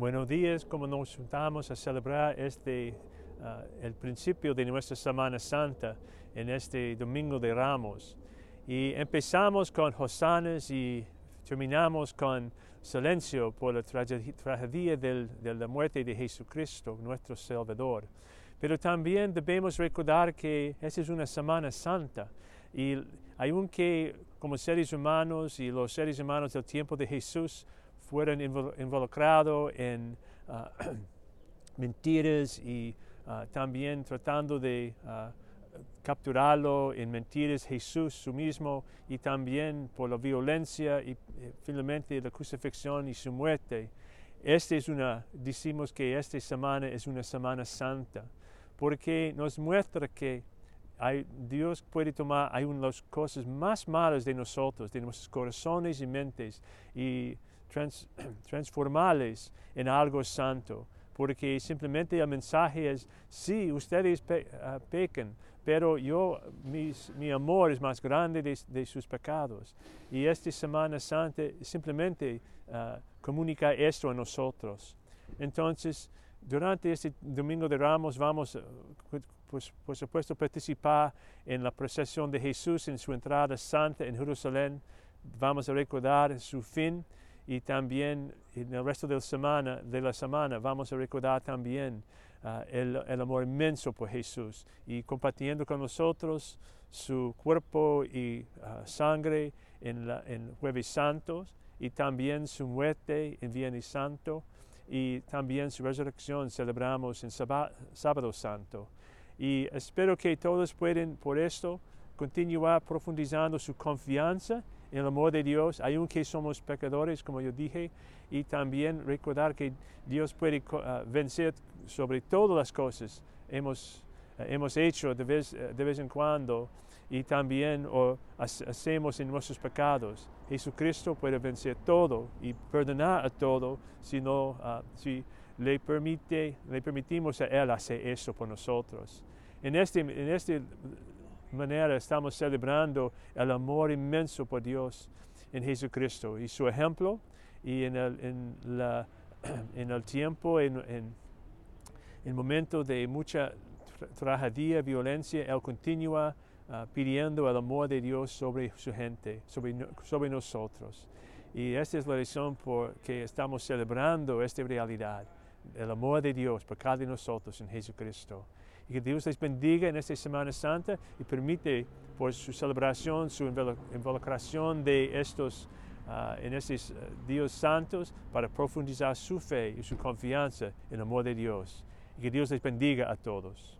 Buenos días, como nos juntamos a celebrar este, uh, el principio de nuestra Semana Santa en este Domingo de Ramos. Y empezamos con hosanas y terminamos con silencio por la tragedia del, de la muerte de Jesucristo, nuestro Salvador. Pero también debemos recordar que esa es una Semana Santa y aunque como seres humanos y los seres humanos del tiempo de Jesús fueron involucrados en uh, mentiras y uh, también tratando de uh, capturarlo en mentiras Jesús su mismo y también por la violencia y, eh, finalmente la crucifixión y su muerte. Esta es una, decimos que esta semana es una semana santa porque nos muestra que hay, Dios puede tomar hay las cosas más malas de nosotros, de nuestros corazones y mentes y trans, transformarles en algo santo, porque simplemente el mensaje es, sí, ustedes pe, uh, pecan, pero yo, mi amor es más grande de, sus pecados. Y esta Semana Santa simplemente uh, comunica esto a nosotros. Entonces, durante este Domingo de Ramos vamos, pues, por supuesto, participar en la procesión de Jesús en su entrada santa en Jerusalén. Vamos a recordar su fin y también en el resto de la semana, de la semana vamos a recordar también uh, el, el, amor inmenso por Jesús y compartiendo con nosotros su cuerpo y uh, sangre en, la, en Jueves Santos y también su muerte en Viernes Santo y también su resurrección celebramos en Sábado, Santo. Y espero que todos puedan por esto continuar profundizando su confianza en el amor de Dios, aunque somos pecadores, como yo dije, y también recordar que Dios puede uh, vencer sobre todas las cosas. Hemos, uh, hemos hecho de vez, uh, de vez, en cuando y también hacemos en nuestros pecados. Jesucristo puede vencer todo y perdonar a todo si, no, si le, permite, le permitimos a Él hacer eso por nosotros. En este, en este manera estamos celebrando el amor inmenso por Dios en Jesucristo y su ejemplo y en el, en la, en el tiempo, en, el momento de mucha tra tragedia, violencia, Él continúa uh, pidiendo el amor de Dios sobre su gente, sobre, sobre nosotros. Y esta es la razón por que estamos celebrando esta realidad, el amor de Dios por cada de nosotros en Jesucristo. Y que Dios les bendiga en esta Semana Santa y permite por su celebración, su involucración de estos, uh, en estos uh, días santos para profundizar su fe y su confianza en el amor de Dios. Y que Dios les bendiga a todos.